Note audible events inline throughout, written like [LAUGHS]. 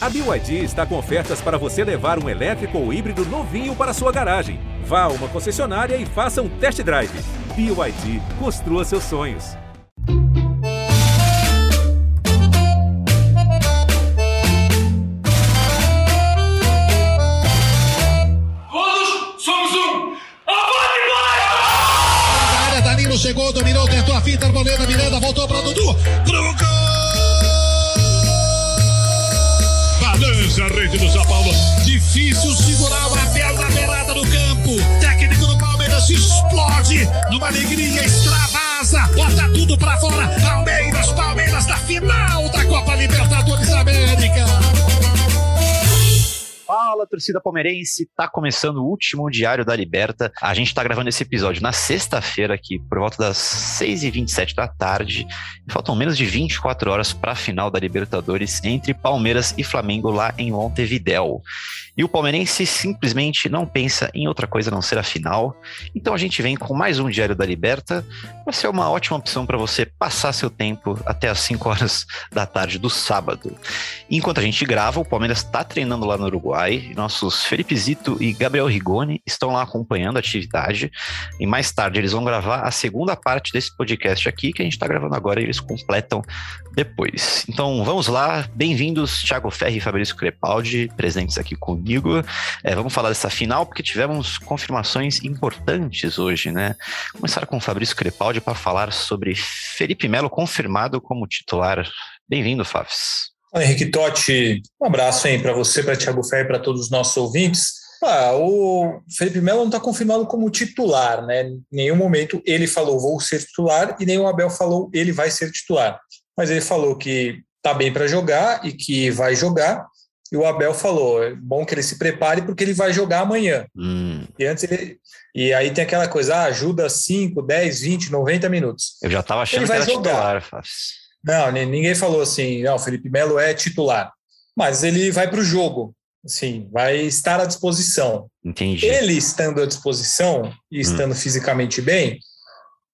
A BYD está com ofertas para você levar um elétrico ou híbrido novinho para sua garagem. Vá a uma concessionária e faça um test drive. BYD, construa seus sonhos. Todos somos um! Avante, Na área, Danilo chegou, dominou, tentou a fita, Arboleda, Miranda, voltou para Dudu. Pro gol! Rede do São Paulo. Difícil segurar o Abel na beirada do campo. Técnico do Palmeiras explode numa alegria extravasa. Bota tudo pra fora. Palmeiras, Palmeiras na final da Copa Libertadores América. Fala, torcida palmeirense! Tá começando o último Diário da Liberta. A gente tá gravando esse episódio na sexta-feira aqui, por volta das 6h27 da tarde. Faltam menos de 24 horas para a final da Libertadores entre Palmeiras e Flamengo lá em Montevidéu. E o palmeirense simplesmente não pensa em outra coisa a não ser a final. Então a gente vem com mais um Diário da Liberta. Vai ser uma ótima opção para você passar seu tempo até as 5 horas da tarde do sábado. Enquanto a gente grava, o Palmeiras está treinando lá no Uruguai. Nossos Felipe Zito e Gabriel Rigoni estão lá acompanhando a atividade. E mais tarde eles vão gravar a segunda parte desse podcast aqui, que a gente está gravando agora e eles completam depois. Então vamos lá, bem-vindos, Thiago Ferri e Fabrício Crepaldi, presentes aqui comigo. É, vamos falar dessa final, porque tivemos confirmações importantes hoje, né? Começar com o Fabrício Crepaldi para falar sobre Felipe Melo confirmado como titular. Bem-vindo, Fafs. Henrique Totti, um abraço aí para você, para Thiago Ferri, para todos os nossos ouvintes. Ah, o Felipe Melo não está confirmado como titular, né? Em nenhum momento ele falou vou ser titular e nem o Abel falou ele vai ser titular. Mas ele falou que está bem para jogar e que vai jogar. E o Abel falou: é bom que ele se prepare porque ele vai jogar amanhã. Hum, E antes ele. E aí tem aquela coisa: ah, ajuda 5, 10, 20, 90 minutos. eu já estava achando Ele que vai era jogar. titular, Fafs. Não, ni- ninguém falou assim, não, Felipe Melo é titular. Mas ele vai para o jogo, assim, vai estar à disposição. Entendi. Ele estando à disposição e estando fisicamente bem,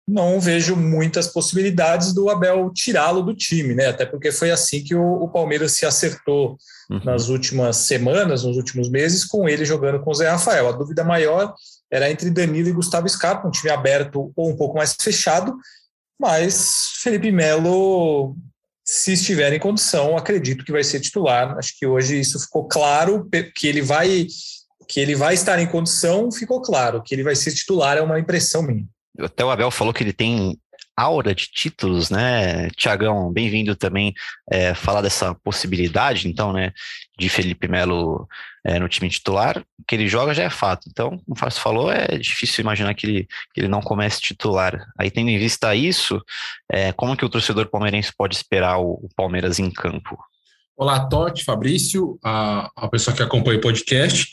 não vejo muitas possibilidades do Abel tirá-lo do time, né? Até porque foi assim que o, o Palmeiras se acertou Uhum. nas últimas semanas, nos últimos meses, com ele jogando com o Zé Rafael. A dúvida maior era entre Danilo e Gustavo Scarpa, um time aberto ou um pouco mais fechado, mas Felipe Melo, se estiver em condição, acredito que vai ser titular. Acho que hoje isso ficou claro, que ele vai que ele vai estar em condição, ficou claro. Que ele vai ser titular é uma impressão minha. Até o Abel falou que ele tem aura de títulos, né? Tiagão, bem-vindo também é, falar dessa possibilidade, então, né, de Felipe Melo é, no time titular, que ele joga já é fato. Então, como o Fábio falou, é difícil imaginar que ele, que ele não comece titular. Aí, tendo em vista isso, é, como que o torcedor palmeirense pode esperar o, o Palmeiras em campo? Olá, Totti, Fabrício, a, a pessoa que acompanha o podcast.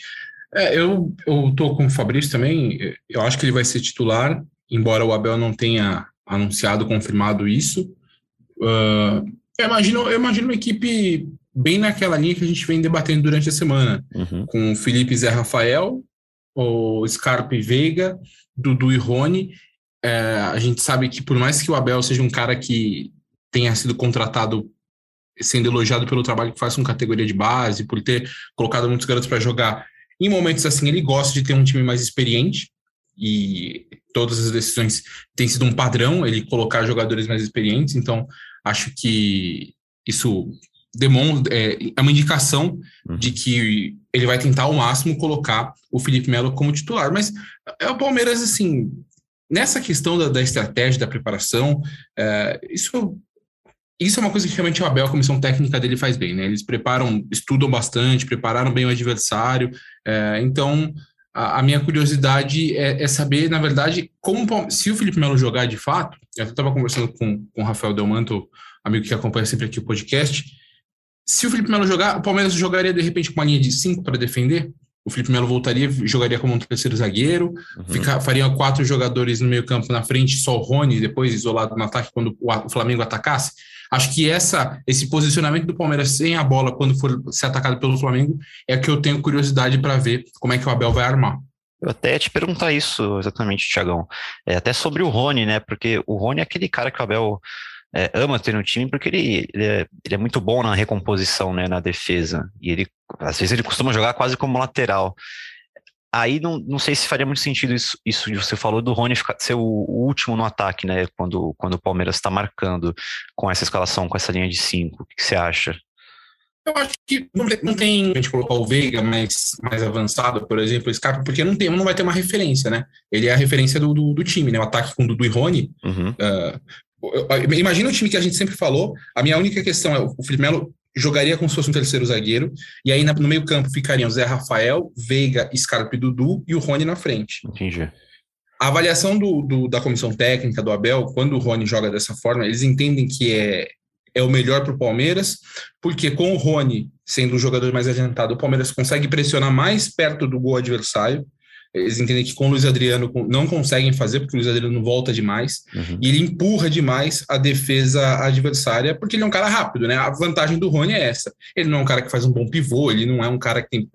É, eu, tô com o Fabrício também, eu acho que ele vai ser titular, embora o Abel não tenha anunciado, confirmado isso. Ah, eu, imagino, eu imagino uma equipe bem naquela linha que a gente vem debatendo durante a semana, Uhum. com o Felipe Zé Rafael, o Scarpa e Veiga, Dudu e Rony. É, a gente sabe que por mais que o Abel seja um cara que tenha sido contratado sendo elogiado pelo trabalho que faz com categoria de base, por ter colocado muitos garotos para jogar, em momentos assim ele gosta de ter um time mais experiente e todas as decisões têm sido um padrão ele colocar jogadores mais experientes, então acho que isso demonstra é, é uma indicação Uhum. de que ele vai tentar ao máximo colocar o Felipe Melo como titular, mas é o Palmeiras assim nessa questão da, da estratégia da preparação é, isso isso é uma coisa que realmente o Abel, a comissão técnica dele faz bem, né? Eles preparam, estudam bastante, prepararam bem o adversário. é, então, a, a minha curiosidade é, é saber, na verdade, como se o Felipe Melo jogar de fato. Eu estava conversando com, com o Rafael Delmanto, amigo que acompanha sempre aqui o podcast. Se o Felipe Melo jogar, o Palmeiras jogaria de repente com uma linha de cinco para defender. O Felipe Melo voltaria, jogaria como um terceiro zagueiro, Uhum. faria quatro jogadores no meio campo na frente, só o Rony, depois isolado no ataque quando o Flamengo atacasse. Acho que essa, esse posicionamento do Palmeiras sem a bola quando for ser atacado pelo Flamengo é que eu tenho curiosidade para ver como é que o Abel vai armar. Eu até ia te perguntar isso exatamente, Tiagão. É, até sobre o Rony, né? Porque o Rony é aquele cara que o Abel é, ama ter no time porque ele, ele é, ele, é, muito bom na recomposição, né, na defesa. E ele, às vezes, ele costuma jogar quase como lateral. Aí não, não sei se faria muito sentido isso, isso que você falou do Rony ficar, ser o, o último no ataque, né? Quando, quando o Palmeiras está marcando com essa escalação, com essa linha de cinco. O que, que você acha? Eu acho que não tem, não tem a gente colocar o Veiga mais, mais avançado, por exemplo, o Scarpa, porque não, tem, não vai ter uma referência, né? Ele é a referência do, do, do time, né? O ataque com o Dudu e Rony. Uhum. Uh, imagina o time que a gente sempre falou. A minha única questão é o Felipe Melo jogaria como se fosse um terceiro zagueiro, e aí no meio campo ficariam Zé Rafael, Veiga, Scarpa e Dudu, e o Rony na frente. Entendi. A avaliação do, do, da comissão técnica do Abel, quando o Rony joga dessa forma, eles entendem que é, é o melhor para o Palmeiras, porque com o Rony sendo o jogador mais adiantado, o Palmeiras consegue pressionar mais perto do gol adversário, eles entendem que com o Luiz Adriano não conseguem fazer, porque o Luiz Adriano volta demais, uhum. e ele empurra demais a defesa adversária, porque ele é um cara rápido, né? A vantagem do Rony é essa. Ele não é um cara que faz um bom pivô, ele não é um cara que tem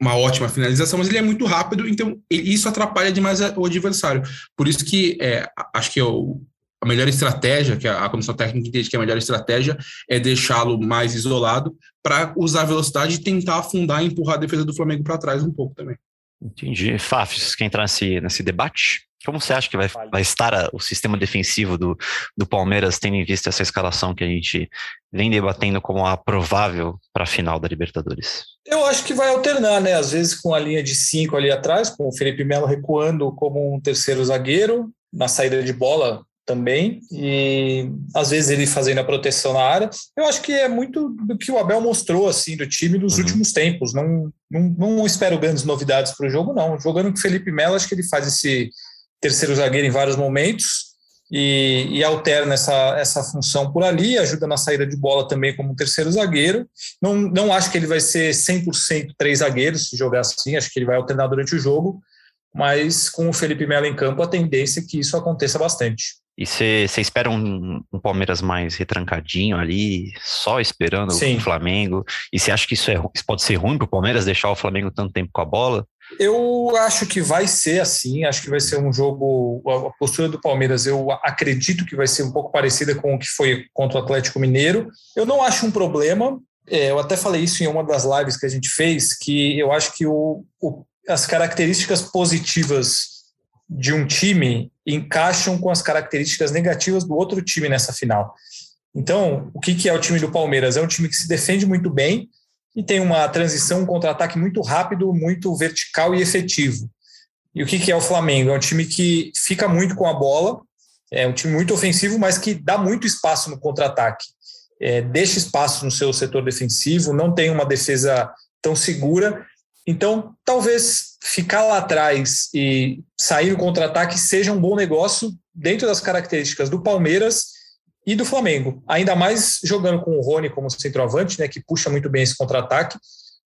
uma ótima finalização, mas ele é muito rápido, então isso atrapalha demais o adversário. Por isso que é, acho que eu, a melhor estratégia, que a, comissão técnica entende que é a melhor estratégia, é deixá-lo mais isolado para usar a velocidade e tentar afundar e empurrar a defesa do Flamengo para trás um pouco também. Entendi. Fafs, quer entrar nesse, nesse debate? Como você acha que vai, vai estar a, o sistema defensivo do, do Palmeiras, tendo em vista essa escalação que a gente vem debatendo como a provável para a final da Libertadores? Eu acho que vai alternar, né? Às vezes com a linha de cinco ali atrás, com o Felipe Melo recuando como um terceiro zagueiro, na saída de bola também, e às vezes ele fazendo a proteção na área. Eu acho que é muito do que o Abel mostrou assim do time nos uhum. últimos tempos. Não, não, não espero grandes novidades para o jogo, não. Jogando com o Felipe Melo, acho que ele faz esse terceiro zagueiro em vários momentos e, e, alterna essa, essa função por ali, ajuda na saída de bola também como terceiro zagueiro. Não, não acho que ele vai ser 100% três zagueiros se jogar assim, acho que ele vai alternar durante o jogo, mas com o Felipe Melo em campo, a tendência é que isso aconteça bastante. E você espera um, um, Palmeiras mais retrancadinho ali, só esperando Sim. o Flamengo? E você acha que isso, é, isso pode ser ruim para o Palmeiras deixar o Flamengo tanto tempo com a bola? Eu acho que vai ser assim, acho que vai ser um jogo. A postura do Palmeiras, eu acredito que vai ser um pouco parecida com o que foi contra o Atlético Mineiro. Eu não acho um problema, é, eu até falei isso em uma das lives que a gente fez, que eu acho que o, o, as características positivas de um time encaixam com as características negativas do outro time nessa final. Então, o que, é o time do Palmeiras? É um time que se defende muito bem e tem uma transição, um contra-ataque muito rápido, muito vertical e efetivo. E o que, que é o Flamengo? É um time que fica muito com a bola, é um time muito ofensivo, mas que dá muito espaço no contra-ataque. É, deixa espaço no seu setor defensivo, não tem uma defesa tão segura então, talvez ficar lá atrás e sair no contra-ataque seja um bom negócio dentro das características do Palmeiras e do Flamengo. Ainda mais jogando com o Rony como centroavante, né, que puxa muito bem esse contra-ataque.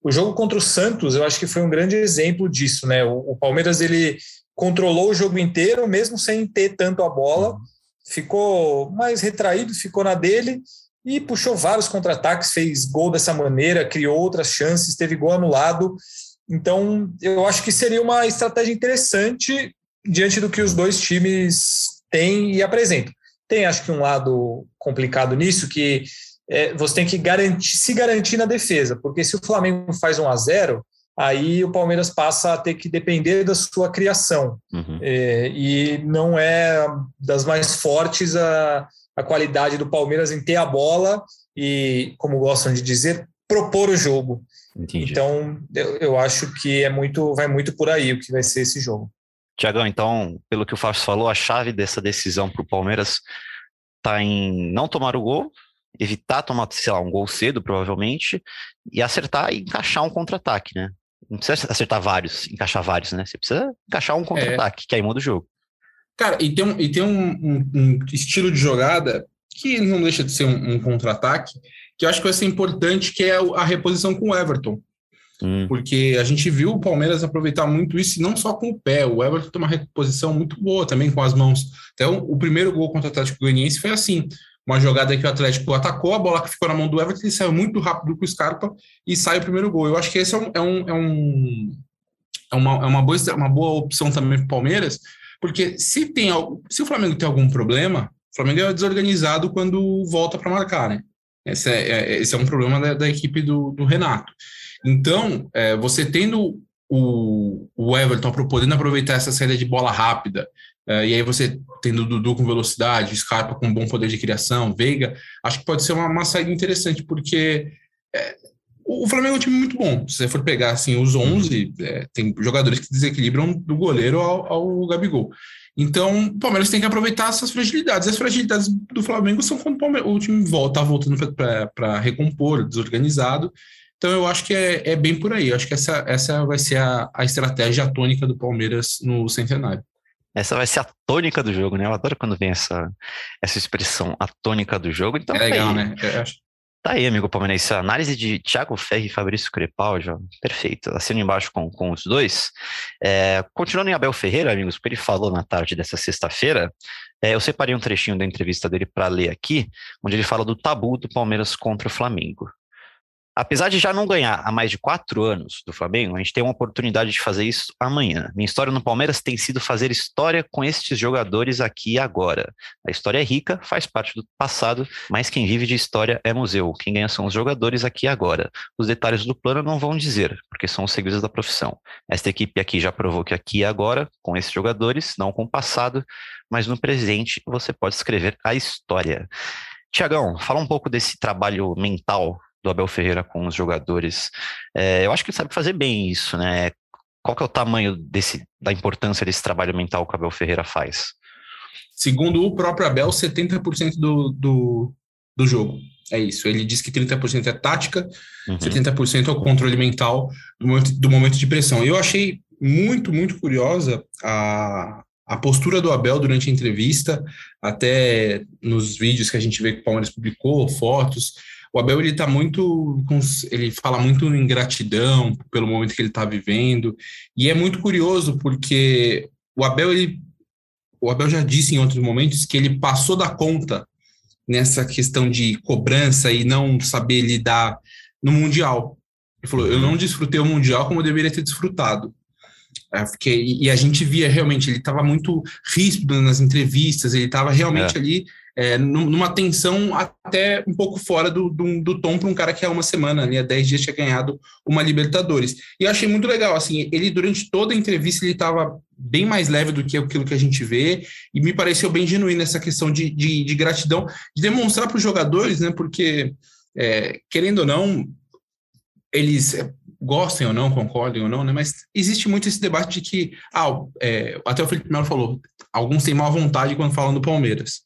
O jogo contra o Santos, eu acho que foi um grande exemplo disso, né? O, o Palmeiras ele controlou o jogo inteiro, mesmo sem ter tanto a bola, ficou mais retraído, ficou na dele e puxou vários contra-ataques, fez gol dessa maneira, criou outras chances, teve gol anulado. Então, eu acho que seria uma estratégia interessante diante do que os dois times têm e apresentam. Tem, acho que, um lado complicado nisso, que é, você tem que garantir, se garantir na defesa, porque se o Flamengo faz 1 a 0 aí o Palmeiras passa a ter que depender da sua criação. Uhum. É, e não é das mais fortes a, a qualidade do Palmeiras em ter a bola e, como gostam de dizer, propor o jogo. Entendi. Então, eu, eu, acho que é muito, vai muito por aí o que vai ser esse jogo. Tiagão, então, pelo que o Fábio falou, a chave dessa decisão para o Palmeiras está em não tomar o gol, evitar tomar, sei lá, um gol cedo, provavelmente, e acertar e encaixar um contra-ataque, né? Não precisa acertar vários, encaixar vários, né? Você precisa encaixar um contra-ataque, é. que aí muda o jogo. Cara, e tem, um, e tem um, um, um estilo de jogada que não deixa de ser um, um contra-ataque, que eu acho que vai ser importante, que é a reposição com o Everton. Hum. Porque a gente viu o Palmeiras aproveitar muito isso, e não só com o pé. O Everton tem uma reposição muito boa também com as mãos. Então, o primeiro gol contra o Atlético Goianiense foi assim: uma jogada que o Atlético atacou, a bola que ficou na mão do Everton, ele saiu muito rápido com o Scarpa e sai o primeiro gol. Eu acho que esse é, um, é, um, é, um, é uma, é uma, boa, uma boa opção também para o Palmeiras, porque se, tem, se o Flamengo tem algum problema, O Flamengo é desorganizado quando volta para marcar, né? Esse é, é, esse é um problema da, da equipe do, do, Renato. Então, é, você tendo o, o Everton podendo aproveitar essa saída de bola rápida, é, e aí você tendo o Dudu com velocidade, Scarpa com bom poder de criação, Veiga, acho que pode ser uma, uma saída interessante, porque é, o Flamengo é um time muito bom. Se você for pegar assim, os 11, é, tem jogadores que desequilibram do goleiro ao, ao Gabigol. Então, o Palmeiras tem que aproveitar essas fragilidades. As fragilidades do Flamengo são quando o, o time volta, tá voltando para recompor, desorganizado. Então, eu acho que é, é, bem por aí. Eu acho que essa, essa vai ser a, a estratégia tônica do Palmeiras no centenário. Essa vai ser a tônica do jogo, né? Eu adoro quando vem essa, essa expressão, a tônica do jogo. Então, é legal, aí. né? Eu acho. Tá aí, amigo palmeirense. Análise de Thiago Ferri e Fabrício Crepaldi, perfeito. Assino embaixo com, com os dois. É, continuando em Abel Ferreira, amigos, o que ele falou na tarde dessa sexta-feira, é, eu separei um trechinho da entrevista dele para ler aqui, onde ele fala do tabu do Palmeiras contra o Flamengo. Apesar de já não ganhar há mais de quatro anos do Flamengo, a gente tem uma oportunidade de fazer isso amanhã. Minha história no Palmeiras tem sido fazer história com estes jogadores aqui e agora. A história é rica, faz parte do passado, mas quem vive de história é museu. Quem ganha são os jogadores aqui e agora. Os detalhes do plano não vão dizer, porque são os segredos da profissão. Esta equipe aqui já provou que aqui e agora, com esses jogadores, não com o passado, mas no presente, você pode escrever a história. Tiagão, fala um pouco desse trabalho mental do Abel Ferreira com os jogadores. É, eu acho que ele sabe fazer bem isso, né? Qual que é o tamanho desse, da importância desse trabalho mental que o Abel Ferreira faz? Segundo o próprio Abel, 70% do, do, do jogo. É isso. Ele diz que 30% é tática, uhum. 70% é o controle mental do momento, do momento de pressão. Eu achei muito, muito curiosa a, a postura do Abel durante a entrevista, até nos vídeos que a gente vê que o Palmeiras publicou, fotos, o Abel ele tá muito ele fala muito em gratidão pelo momento que ele está vivendo e é muito curioso porque o Abel ele o Abel já disse em outros momentos que ele passou da conta nessa questão de cobrança e não saber lidar no mundial. Ele falou: "Eu não desfrutei o mundial como eu deveria ter desfrutado". É, porque, e a gente via realmente, ele estava muito ríspido nas entrevistas, ele estava realmente é. ali é, numa tensão até um pouco fora do, do, do tom para um cara que há uma semana, ali, há 10 dias, tinha ganhado uma Libertadores. E eu achei muito legal, assim, ele durante toda a entrevista ele estava bem mais leve do que aquilo que a gente vê, e me pareceu bem genuíno essa questão de, de, de gratidão, de demonstrar para os jogadores, né, porque, é, querendo ou não, eles é, gostem ou não, concordem ou não, né? Mas existe muito esse debate de que, ah, é, até o Felipe Melo falou, alguns têm má vontade quando falam do Palmeiras.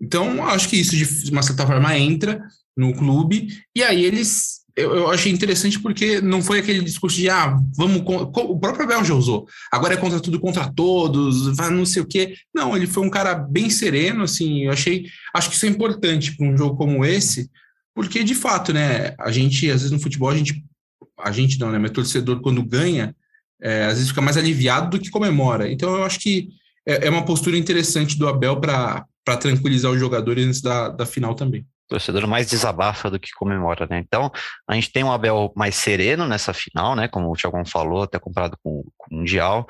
Então, acho que isso, de uma certa forma, entra no clube, e aí eles. Eu, eu achei interessante porque não foi aquele discurso de, ah, vamos. O próprio Abel já usou. Agora é contra tudo, contra todos, vai não sei o quê. Não, ele foi um cara bem sereno, assim. Eu achei. Acho que isso é importante para um jogo como esse, porque, de fato, né, a gente, às vezes no futebol, a gente. A gente não, né? Mas torcedor, quando ganha, é, às vezes fica mais aliviado do que comemora. Então, eu acho que é, é uma postura interessante do Abel para tranquilizar os jogadores antes da, da final também. Torcedor mais desabafa do que comemora, né? Então, a gente tem um Abel mais sereno nessa final, né? Como o Thiago falou, até comparado com, com o Mundial.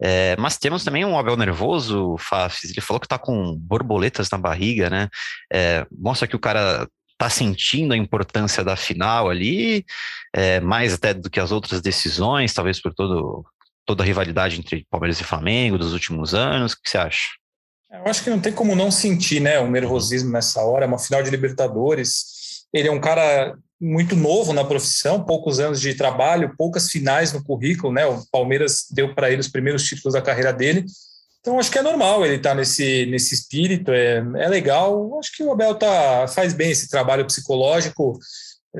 É, mas temos também um Abel nervoso, Fafis. Ele falou que está com borboletas na barriga, né? É, mostra que o cara está sentindo a importância da final ali, é, mais até do que as outras decisões, talvez por todo, toda a rivalidade entre Palmeiras e Flamengo dos últimos anos. O que você acha? Eu acho que não tem como não sentir né, um nervosismo nessa hora, é uma final de Libertadores. Ele é um cara muito novo na profissão, poucos anos de trabalho, poucas finais no currículo, né? O Palmeiras deu para ele os primeiros títulos da carreira dele. Então acho que é normal ele estar tá nesse, nesse espírito, é, é legal. Acho que o Abel tá, faz bem esse trabalho psicológico,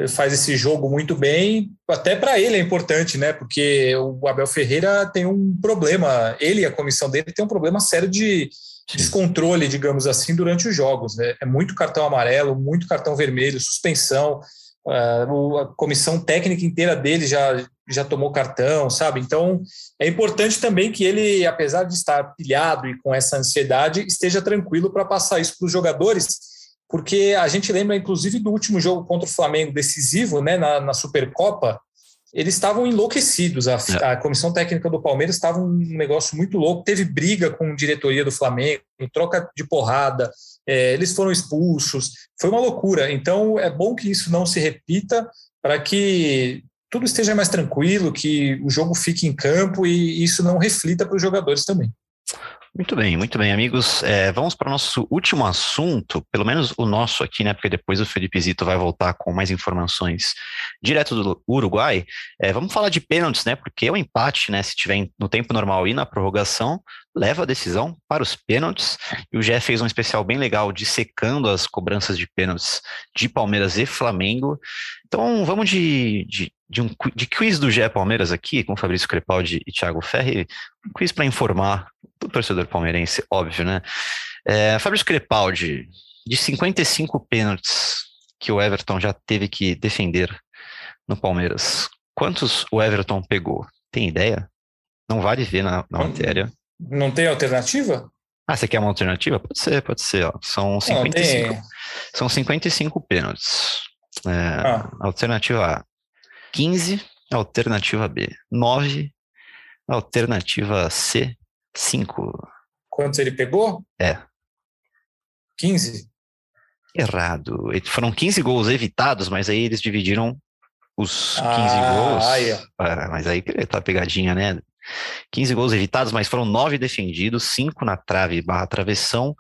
faz esse jogo muito bem. Até para ele é importante, né? Porque o Abel Ferreira tem um problema, ele e a comissão dele tem um problema sério de descontrole, digamos assim, durante os jogos. Né? É muito cartão amarelo, muito cartão vermelho, suspensão. Uh, a comissão técnica inteira dele já, já tomou cartão, sabe? Então é importante também que ele, apesar de estar pilhado e com essa ansiedade, esteja tranquilo para passar isso para os jogadores, porque a gente lembra, inclusive, do último jogo contra o Flamengo decisivo, né, na, na Supercopa, eles estavam enlouquecidos. A, É. a comissão técnica do Palmeiras estava um negócio muito louco. Teve briga com a diretoria do Flamengo, troca de porrada, é, eles foram expulsos. Foi uma loucura. Então é bom que isso não se repita para que tudo esteja mais tranquilo, que o jogo fique em campo e isso não reflita para os jogadores também. Muito bem, muito bem, amigos. É, vamos para o nosso último assunto, pelo menos o nosso aqui, né? Porque depois o Felipe Zito vai voltar com mais informações direto do Uruguai. É, vamos falar de pênaltis, né? Porque o empate, né? Se tiver no tempo normal e na prorrogação, leva a decisão para os pênaltis. E o Gé fez um especial bem legal dissecando as cobranças de pênaltis de Palmeiras e Flamengo. Então vamos de, de, de um de quiz do Gé Palmeiras aqui, com Fabrício Crepaldi e Thiago Ferri. Um quiz para informar o torcedor palmeirense, óbvio, né? É, Fabrício Crepaldi, de 55 pênaltis que o Everton já teve que defender no Palmeiras, quantos o Everton pegou? Tem ideia? Não vale ver na, na matéria. Não tem alternativa? Ah, você quer uma alternativa? Pode ser, pode ser. Ó. São 55, tem... são 55 pênaltis. É, Ah. Alternativa A, 15. Alternativa B, 9. Alternativa C, 5. Quantos ele pegou? É. 15? Errado. Foram 15 gols evitados, mas aí eles dividiram os 15 Ah, gols. ó. Ah, mas aí tá pegadinha, né? 15 gols evitados, mas foram 9 defendidos, 5 na trave barra travessão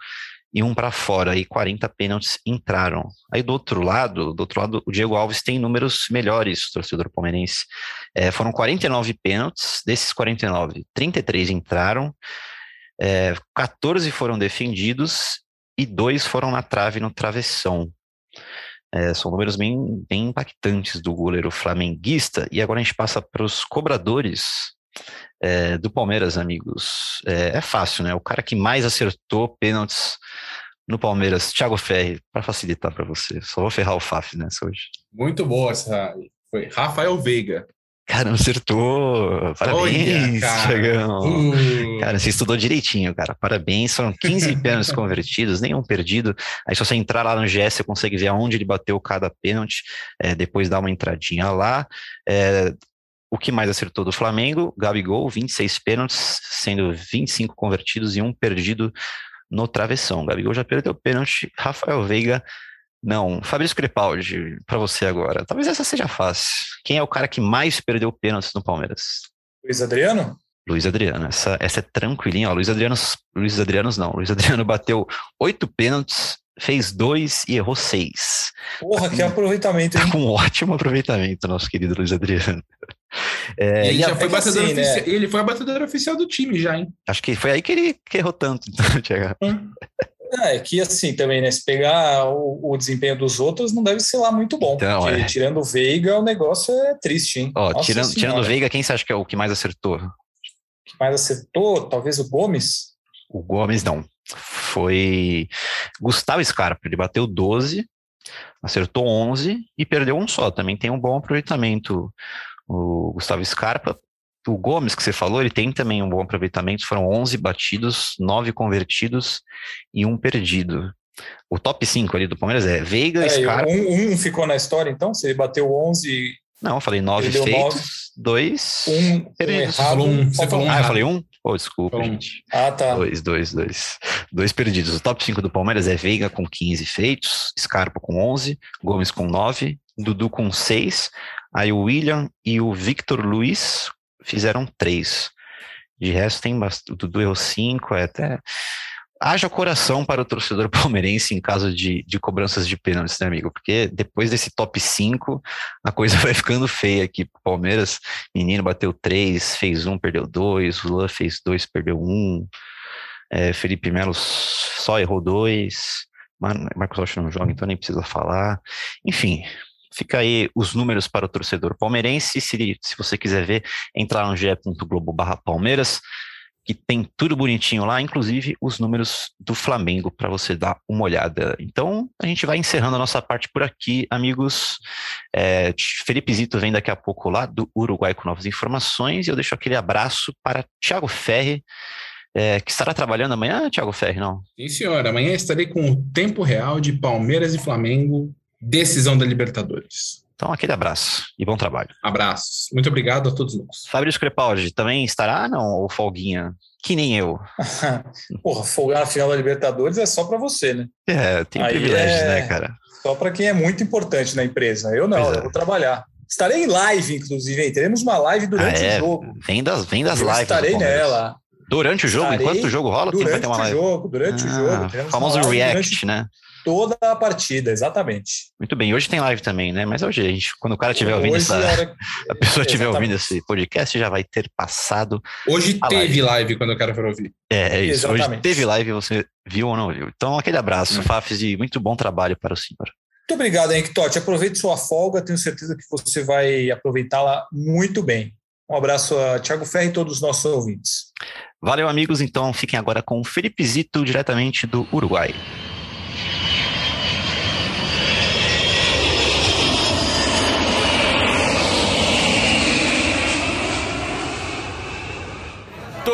e um para fora. E 40 pênaltis entraram. Aí do outro lado, do outro lado, o Diego Alves tem números melhores, torcedor palmeirense. É, foram 49 pênaltis, desses 49, 33 entraram, é, 14 foram defendidos e dois foram na trave no travessão. É, são números bem, bem impactantes do goleiro flamenguista. E agora a gente passa para os cobradores é, do Palmeiras, amigos. É, é fácil, né? O cara que mais acertou pênaltis no Palmeiras, Thiago Ferri, para facilitar para você. Só vou ferrar o Faf nessa hoje. Muito boa essa. Foi Rafael Veiga. Cara, acertou! Parabéns, Olha, cara. Thiagão. Uh, Cara, você estudou direitinho, cara. Parabéns. Foram [LAUGHS] 15 pênaltis convertidos, nenhum perdido. Aí, se você entrar lá no GS, você consegue ver aonde ele bateu cada pênalti. É, depois dá uma entradinha lá. É, o que mais acertou do Flamengo? Gabigol, 26 pênaltis, sendo 25 convertidos e um perdido no travessão. Gabigol já perdeu pênalti. Rafael Veiga, não. Fabrício Crepaldi, para você agora. Talvez essa seja fácil. Quem é o cara que mais perdeu pênaltis no Palmeiras? Luiz Adriano? Luiz Adriano, essa, essa é tranquilinha. Ó, Luiz Adriano, Luiz Adrianos não. Luiz Adriano [LAUGHS] bateu oito pênaltis, fez dois e errou seis. Porra, que aproveitamento, hein? Tá com um ótimo aproveitamento, nosso querido Luiz Adriano. É, ele, já foi é que batedor assim, né? ofici- ele foi a batedora oficial do time já, hein? acho que foi aí que ele que errou tanto, então, [LAUGHS] Thiago. É, é que assim também, né? Se pegar o, o desempenho dos outros, não deve ser lá muito bom. Então, porque é. tirando o Veiga, o negócio é triste, hein? Ó, Nossa tirando, tirando o Veiga, quem você acha que é o que mais acertou? que mais acertou, talvez o Gomes. O Gomes não. Foi Gustavo Scarpa, ele bateu 12, acertou 11 e perdeu um só. Também tem um bom aproveitamento o Gustavo Scarpa. O Gomes, que você falou, ele tem também um bom aproveitamento. Foram 11 batidos, 9 convertidos e um perdido. O top 5 ali do Palmeiras é Veiga, Peraí, Scarpa. um, um ficou na história, então? Se ele bateu 11, Não, eu falei 9 Perdeu feitos, 2. um, um errado. um- você falou um Ah, eu errado. falei um? Oh, desculpa, um. gente. Ah, tá. Dois, dois, dois. Dois perdidos. O top 5 do Palmeiras é Veiga com 15 feitos, Scarpa com 11, Gomes com 9, Dudu com 6, aí o William e o Victor Luiz fizeram 3. De resto tem bastante. O Dudu errou 5, é até. Haja coração para o torcedor [LAUGHS] palmeirense em caso de, de cobranças de pênaltis, né, amigo? Porque depois desse top 5, a coisa [LAUGHS] vai ficando feia aqui Palmeiras. Menino bateu 3, fez 1, perdeu 2, o Luan fez 2, perdeu 1. É, Felipe Melo só errou dois. Mar- Marcos Rocha não joga, então nem precisa falar. Enfim, fica aí os números para o torcedor palmeirense. Se, se você quiser ver, entrar no ge.globo Palmeiras, que tem tudo bonitinho lá, inclusive os números do Flamengo, para você dar uma olhada. Então, a gente vai encerrando a nossa parte por aqui, amigos. É, Felipe Zito vem daqui a pouco lá do Uruguai com novas informações. E eu deixo aquele abraço para Thiago Ferri, é, que estará trabalhando amanhã, Thiago Ferri, não? Sim, senhor. Amanhã estarei com o tempo real de Palmeiras e Flamengo, decisão da Libertadores. Então, aquele abraço e bom trabalho. Abraços. Muito obrigado a todos nós. Fabrício Crepaldi também estará, não? Ou folguinha? Que nem eu. [LAUGHS] Porra, folgar na final da Libertadores é só para você, né? É, tem Aí privilégios, é... né, cara? Só para quem é muito importante na empresa. Eu não, é. eu vou trabalhar. Estarei em live, inclusive, hein? Teremos uma live durante ah, é? o jogo. Vem das, vem das lives. Estarei nela. Durante o jogo? Estarei enquanto o jogo rola? Durante vai ter uma live? o jogo, durante ah, o jogo. Famoso react, né? Toda a partida, exatamente. Muito bem, hoje tem live também, né? Mas hoje, a gente, quando o cara estiver ouvindo essa. Hora... [LAUGHS] A pessoa estiver ouvindo esse podcast, já vai ter passado. Hoje teve live. live. quando o cara for ouvir. É, é isso. Exatamente. Hoje teve live, você viu ou não viu. Então, aquele abraço, hum. Fafs, e muito bom trabalho para o senhor. Muito obrigado, Henrique Totti. Aproveite sua folga, tenho certeza que você vai aproveitá-la muito bem. Um abraço a Thiago Ferri e todos os nossos ouvintes. Valeu, amigos. Então fiquem agora com o Felipe Zito, diretamente do Uruguai.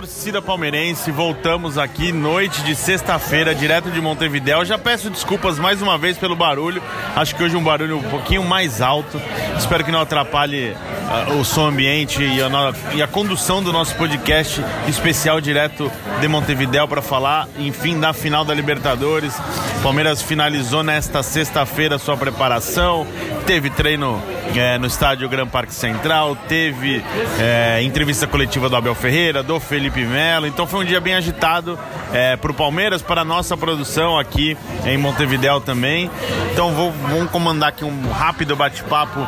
torcida palmeirense, voltamos aqui noite de sexta-feira, direto de Montevidéu. Já peço desculpas mais uma vez pelo barulho. Acho que hoje um barulho um pouquinho mais alto. Espero que não atrapalhe uh, o som ambiente e a, e a, condução do nosso podcast especial direto de Montevidéu para falar, enfim, da final da Libertadores. Palmeiras finalizou nesta sexta-feira sua preparação, teve treino é, no estádio Gran Parque Central, teve é, entrevista coletiva do Abel Ferreira, do Felipe Melo, então foi um dia bem agitado é, para o Palmeiras, para a nossa produção aqui em Montevideo também. Então vou, vamos comandar aqui um rápido bate-papo.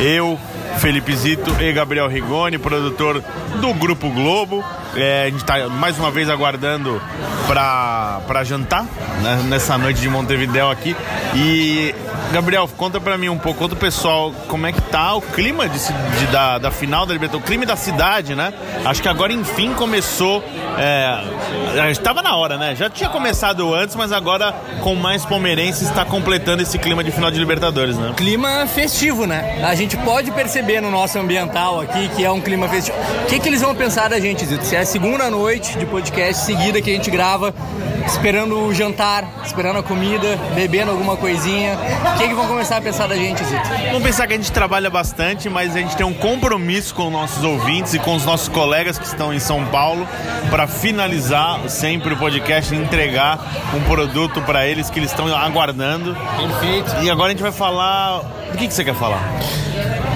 Eu, Felipe Zito e Gabriel Rigoni, produtor do Grupo Globo. É, a gente está mais uma vez aguardando para jantar né, nessa noite de Montevideo aqui. E Gabriel, conta para mim um pouco, conta o pessoal como é que tá o clima de, de da, da final da Libertadores, o clima da cidade, né? Acho que agora enfim começou. É, estava na hora, né? Já tinha começado antes, mas agora com mais palmeirenses está completando esse clima de final de Libertadores, né? Clima festivo, né? A gente pode perceber no nosso ambiental aqui que é um clima festivo. O que, que eles vão pensar da gente, Zito? Se é a segunda noite de podcast seguida que a gente grava, esperando o jantar, esperando a comida, bebendo alguma coisinha. O que, que vão começar a pensar da gente, Zito? Vão pensar que a gente trabalha bastante, mas a gente tem um compromisso com nossos ouvintes e com os nossos colegas que estão em São Paulo para finalizar sempre o podcast e entregar um produto para eles que eles estão aguardando. Perfeito. E agora a gente vai falar. O que, que você quer falar?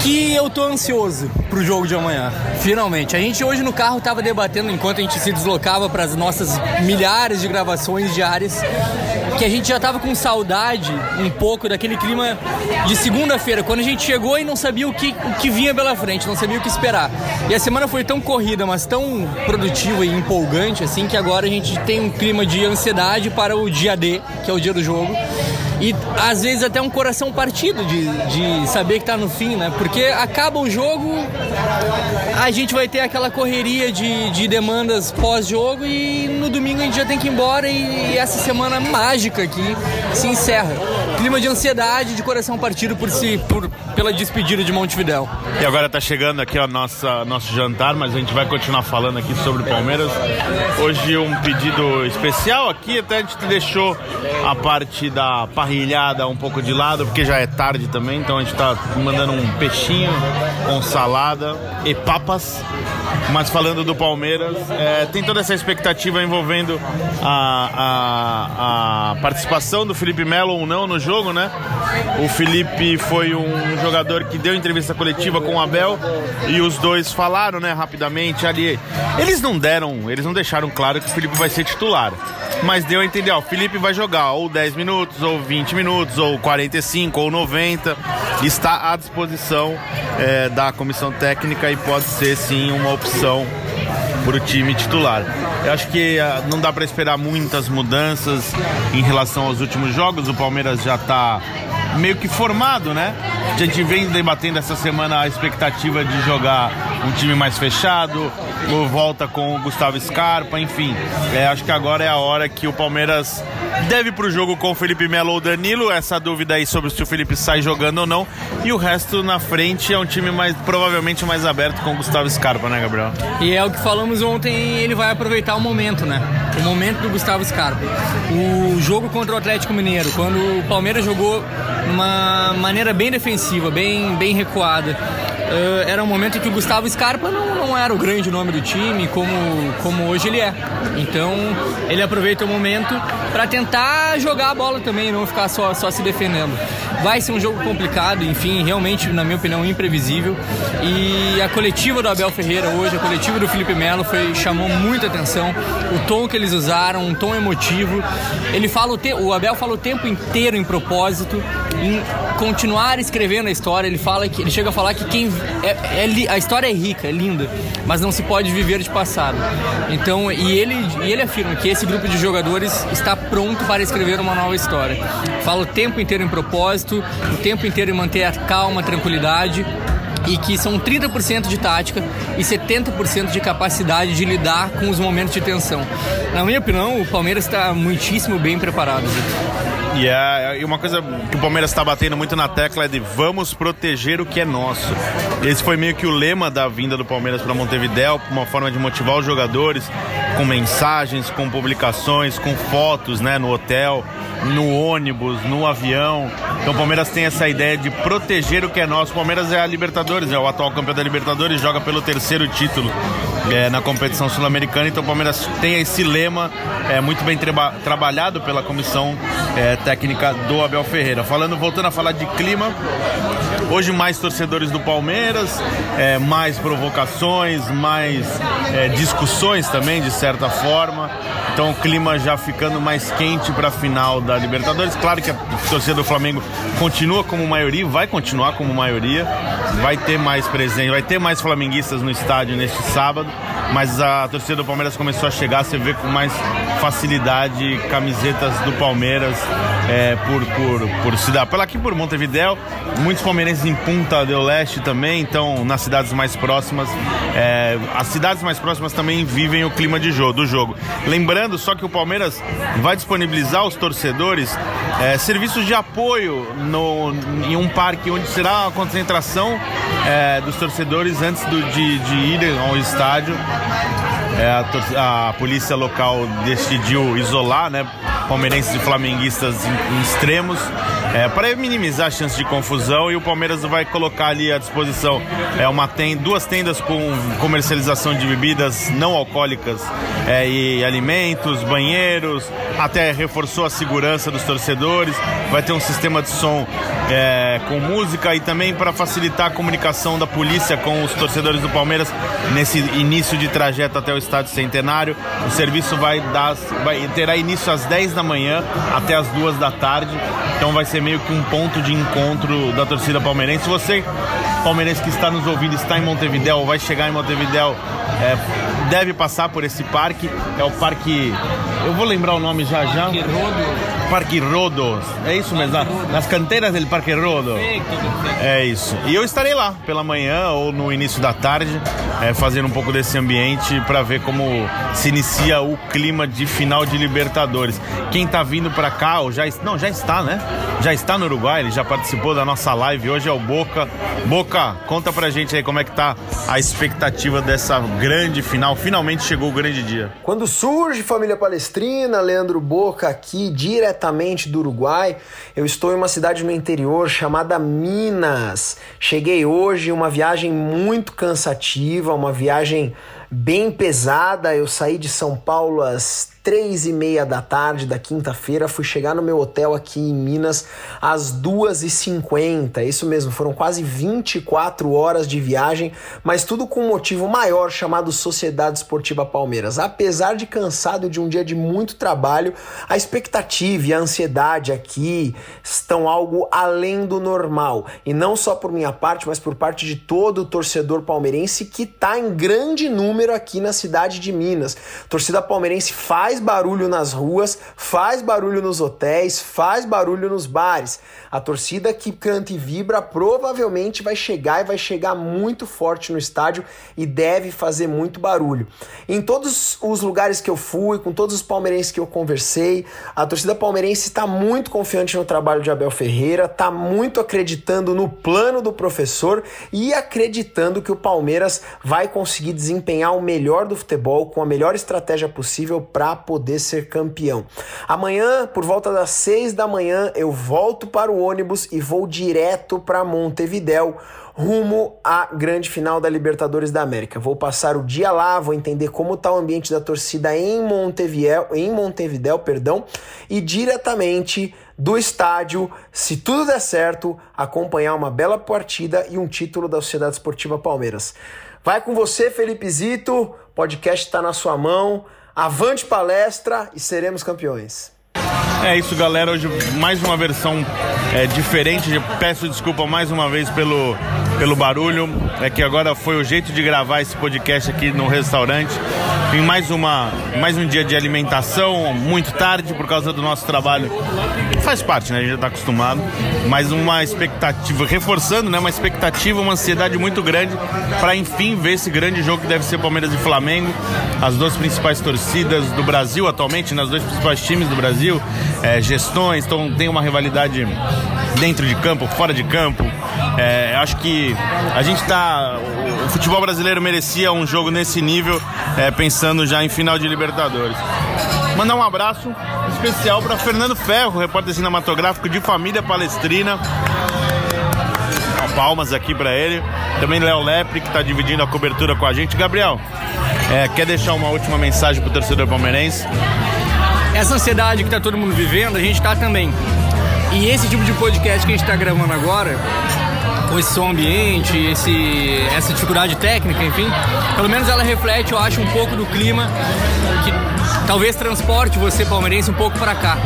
que eu tô ansioso pro jogo de amanhã. Finalmente. A gente hoje no carro tava debatendo enquanto a gente se deslocava para as nossas milhares de gravações diárias que a gente já tava com saudade um pouco daquele clima de segunda-feira, quando a gente chegou e não sabia o que, o que vinha pela frente, não sabia o que esperar. E a semana foi tão corrida, mas tão produtiva e empolgante, assim, que agora a gente tem um clima de ansiedade para o dia D, que é o dia do jogo e às vezes até um coração partido de, de saber que tá no fim, né? Porque acaba o jogo, a gente vai ter aquela correria de, de demandas pós-jogo e no domingo a gente já tem que ir embora e, e essa semana mágica aqui se encerra. Clima de ansiedade, de coração partido por si, por, pela despedida de Montevidéu. E agora tá chegando aqui o nossa, nosso jantar, mas a gente vai continuar falando aqui sobre o Palmeiras. Hoje um pedido especial aqui, até a gente deixou a parte da parrilhada um pouco de lado, porque já é tarde também, então a gente tá mandando um peixinho com salada e papas. Mas falando do Palmeiras, é, tem toda essa expectativa envolvendo a, a, a, participação do Felipe Melo ou não no jogo, né? O Felipe foi um jogador que deu entrevista coletiva com o Abel e os dois falaram, né, rapidamente ali. Eles não deram, eles não deixaram claro que o Felipe vai ser titular mas deu a entender, ó, o Felipe vai jogar ou 10 minutos, ou 20 minutos, ou 45, ou 90. Está à disposição é, da comissão técnica e pode ser sim uma opção para o time titular. Eu acho que uh, não dá para esperar muitas mudanças em relação aos últimos jogos. O Palmeiras já está meio que formado, né? A gente vem debatendo essa semana a expectativa de jogar um time mais fechado, volta com o Gustavo Scarpa, enfim. É, acho que agora é a hora que o Palmeiras deve para o jogo com o Felipe Melo ou Danilo. Essa dúvida aí sobre se o Felipe sai jogando ou não. E o resto na frente é um time mais provavelmente mais aberto com o Gustavo Scarpa, né, Gabriel? E é o que falamos ontem, ele vai aproveitar o momento, né? O momento do Gustavo Scarpa. O jogo contra o Atlético Mineiro, quando o Palmeiras jogou uma maneira bem defensiva, bem, bem recuada. Uh, era um momento que o Gustavo Scarpa não, não era o grande nome do time como, como hoje ele é. Então ele aproveita o momento para tentar jogar a bola também, não ficar só, só se defendendo. Vai ser um jogo complicado, enfim, realmente, na minha opinião, imprevisível. E a coletiva do Abel Ferreira hoje, a coletiva do Felipe Melo, foi, chamou muita atenção. O tom que eles usaram, um tom emotivo. Ele fala o, te, o Abel fala o tempo inteiro em propósito, em continuar escrevendo a história. Ele fala que ele chega a falar que quem é, é, a história é rica, é linda, mas não se pode viver de passado. Então, e ele, e ele afirma que esse grupo de jogadores está pronto para escrever uma nova história. Fala o tempo inteiro em propósito, o tempo inteiro em manter a calma, a tranquilidade e que são 30% de tática e 70% de capacidade de lidar com os momentos de tensão. Na minha opinião, o Palmeiras está muitíssimo bem preparado. E é, uma coisa que o Palmeiras está batendo muito na tecla é de vamos proteger o que é nosso. Esse foi meio que o lema da vinda do Palmeiras para Montevideo, uma forma de motivar os jogadores com mensagens, com publicações, com fotos, né, no hotel, no ônibus, no avião. Então o Palmeiras tem essa ideia de proteger o que é nosso. O Palmeiras é a Libertadores, é o atual campeão da Libertadores, joga pelo terceiro título é, na competição sul-americana. Então o Palmeiras tem esse lema é, muito bem tra trabalhado pela comissão é, técnica do Abel Ferreira. Falando, voltando a falar de clima, hoje mais torcedores do Palmeiras, é, mais provocações, mais é, discussões também, de certa forma. Então o clima já ficando mais quente para a final da Libertadores. Claro que a torcida do Flamengo continua como maioria, vai continuar como maioria, vai ter mais presente, vai ter mais flamenguistas no estádio neste sábado mas a torcida do Palmeiras começou a chegar, você vê com mais facilidade camisetas do Palmeiras é, por, por, por cidade. Pela aqui por Montevideo, muitos palmeirenses em Punta del Leste também, então nas cidades mais próximas. É, as cidades mais próximas também vivem o clima de jogo, do jogo. Lembrando só que o Palmeiras vai disponibilizar aos torcedores é, serviços de apoio no, em um parque onde será a concentração é, dos torcedores antes do, de, de ir ao estádio é, a, a, polícia local decidiu isolar, né, palmeirenses e flamenguistas em, em extremos é, para minimizar a chance de confusão e o Palmeiras vai colocar ali à disposição é, uma tem, duas tendas com comercialização de bebidas não alcoólicas é, e alimentos, banheiros, até reforçou a segurança dos torcedores, vai ter um sistema de som é, com música e também para facilitar a comunicação da polícia com os torcedores do Palmeiras nesse início de trajeto até o estádio centenário. O serviço vai dar, vai, terá início às 10 da manhã até as 2 da tarde. Então vai ser meio que um ponto de encontro da torcida palmeirense. Você, palmeirense que está nos ouvindo, está em Montevideo, vai chegar em Montevideo, é, deve passar por esse parque. É o parque. Eu vou lembrar o nome já já. Parque Rodo. Parque Rodo. É isso mesmo, nas canteiras do Parque Rodo. É isso. E eu estarei lá pela manhã ou no início da tarde, é, fazendo um pouco desse ambiente para ver como se inicia o clima de final de Libertadores. Quem está vindo para cá, ou já não, já está, né? Já está no Uruguai, ele já participou da nossa live. Hoje é o Boca. Boca, conta pra gente aí como é que tá a expectativa dessa grande final. Finalmente chegou o grande dia. Quando surge família palestrina, Leandro Boca aqui diretamente do Uruguai. Eu estou em uma cidade no interior chamada Minas. Cheguei hoje, uma viagem muito cansativa, uma viagem bem pesada. Eu saí de São Paulo às três e meia da tarde da quinta-feira, fui chegar no meu hotel aqui em Minas às duas e cinquenta, isso mesmo, foram quase 24 horas de viagem, mas tudo com um motivo maior chamado Sociedade Esportiva Palmeiras. Apesar de cansado de um dia de muito trabalho, a expectativa e a ansiedade aqui estão algo além do normal, e não só por minha parte, mas por parte de todo o torcedor palmeirense que está em grande número aqui na cidade de Minas. A torcida palmeirense faz barulho nas ruas, faz barulho nos hotéis, faz barulho nos bares. A torcida que canta e vibra provavelmente vai chegar e vai chegar muito forte no estádio e deve fazer muito barulho. Em todos os lugares que eu fui, com todos os palmeirenses que eu conversei, a torcida palmeirense está muito confiante no trabalho de Abel Ferreira, está muito acreditando no plano do professor e acreditando que o Palmeiras vai conseguir desempenhar o melhor do futebol com a melhor estratégia possível para poder ser campeão. Amanhã, por volta das seis da manhã, eu volto para o ônibus e vou direto para Montevidéu rumo à grande final da Libertadores da América. Vou passar o dia lá, vou entender como está o ambiente da torcida em Montevidéu, em Montevidéu, perdão, e diretamente do estádio, se tudo der certo, acompanhar uma bela partida e um título da Sociedade Esportiva Palmeiras. Vai com você, Felipe Zito. Podcast está na sua mão. Avante palestra e seremos campeões. É isso, galera. Hoje mais uma versão é, diferente. Peço desculpa mais uma vez pelo, pelo barulho. É que agora foi o jeito de gravar esse podcast aqui no restaurante. Em mais, uma, mais um dia de alimentação, muito tarde por causa do nosso trabalho. Faz parte, né? A gente já está acostumado. Mas uma expectativa, reforçando, né? Uma expectativa, uma ansiedade muito grande para enfim ver esse grande jogo que deve ser Palmeiras e Flamengo. As duas principais torcidas do Brasil atualmente, nas dois principais times do Brasil é, gestões, então tem uma rivalidade dentro de campo, fora de campo. É, acho que a gente está. O futebol brasileiro merecia um jogo nesse nível, é, pensando já em final de Libertadores. Mandar um abraço especial para Fernando Ferro, repórter cinematográfico de Família Palestrina. Palmas aqui para ele. Também Léo Lepre, que está dividindo a cobertura com a gente. Gabriel, é, quer deixar uma última mensagem para o torcedor palmeirense? essa ansiedade que tá todo mundo vivendo, a gente tá também. E esse tipo de podcast que a gente tá gravando agora, com esse som ambiente, esse, essa dificuldade técnica, enfim, pelo menos ela reflete, eu acho, um pouco do clima que talvez transporte você, palmeirense, um pouco para cá.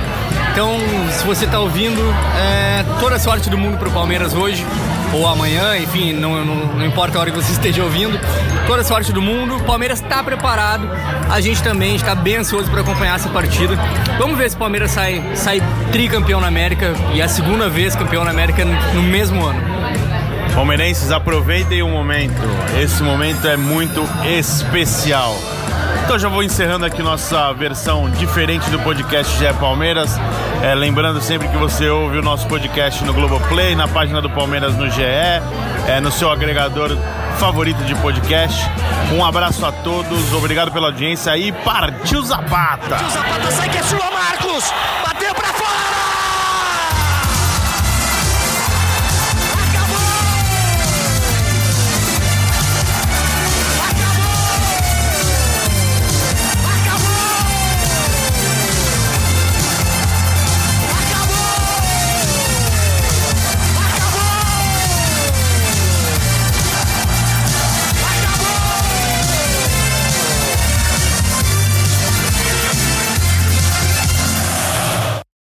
Então, se você está ouvindo, é, toda sorte do mundo para o Palmeiras hoje ou amanhã, enfim, não, não, não, importa a hora que você [LAUGHS] esteja ouvindo. Toda sorte do mundo. O Palmeiras está preparado. A gente também está bem ansioso para acompanhar essa partida. Vamos ver se o Palmeiras sai, sai tricampeão na América e a segunda vez campeão na América no mesmo ano. Palmeirenses, aproveitem o momento. Esse momento é muito especial. Então já vou encerrando aqui nossa versão diferente do podcast GE Palmeiras. É, lembrando sempre que você ouve o nosso podcast no Globoplay, na página do Palmeiras no GE, é, no seu agregador favorito de podcast. Um abraço a todos, obrigado pela audiência e partiu Zapata! Partiu Zapata, sai que é sua, Marcos! Bateu pra fora!